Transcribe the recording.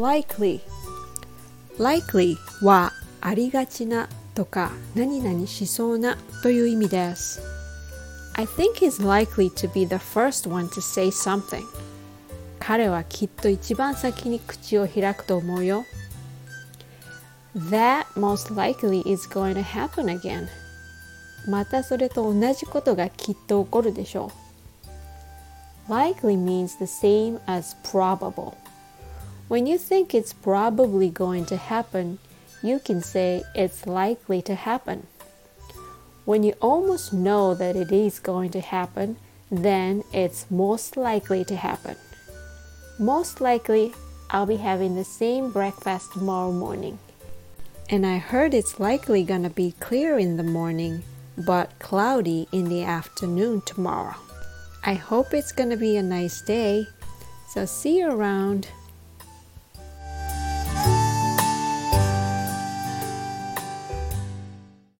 likely likely はありがちなとか何々しそうなという意味です I think he's likely to be the first one to say something 彼はきっと一番先に口を開くと思うよ That most likely is going to happen again またそれと同じことがきっと起こるでしょう Likely means the same as probable When you think it's probably going to happen, you can say it's likely to happen. When you almost know that it is going to happen, then it's most likely to happen. Most likely, I'll be having the same breakfast tomorrow morning. And I heard it's likely gonna be clear in the morning, but cloudy in the afternoon tomorrow. I hope it's gonna be a nice day. So see you around.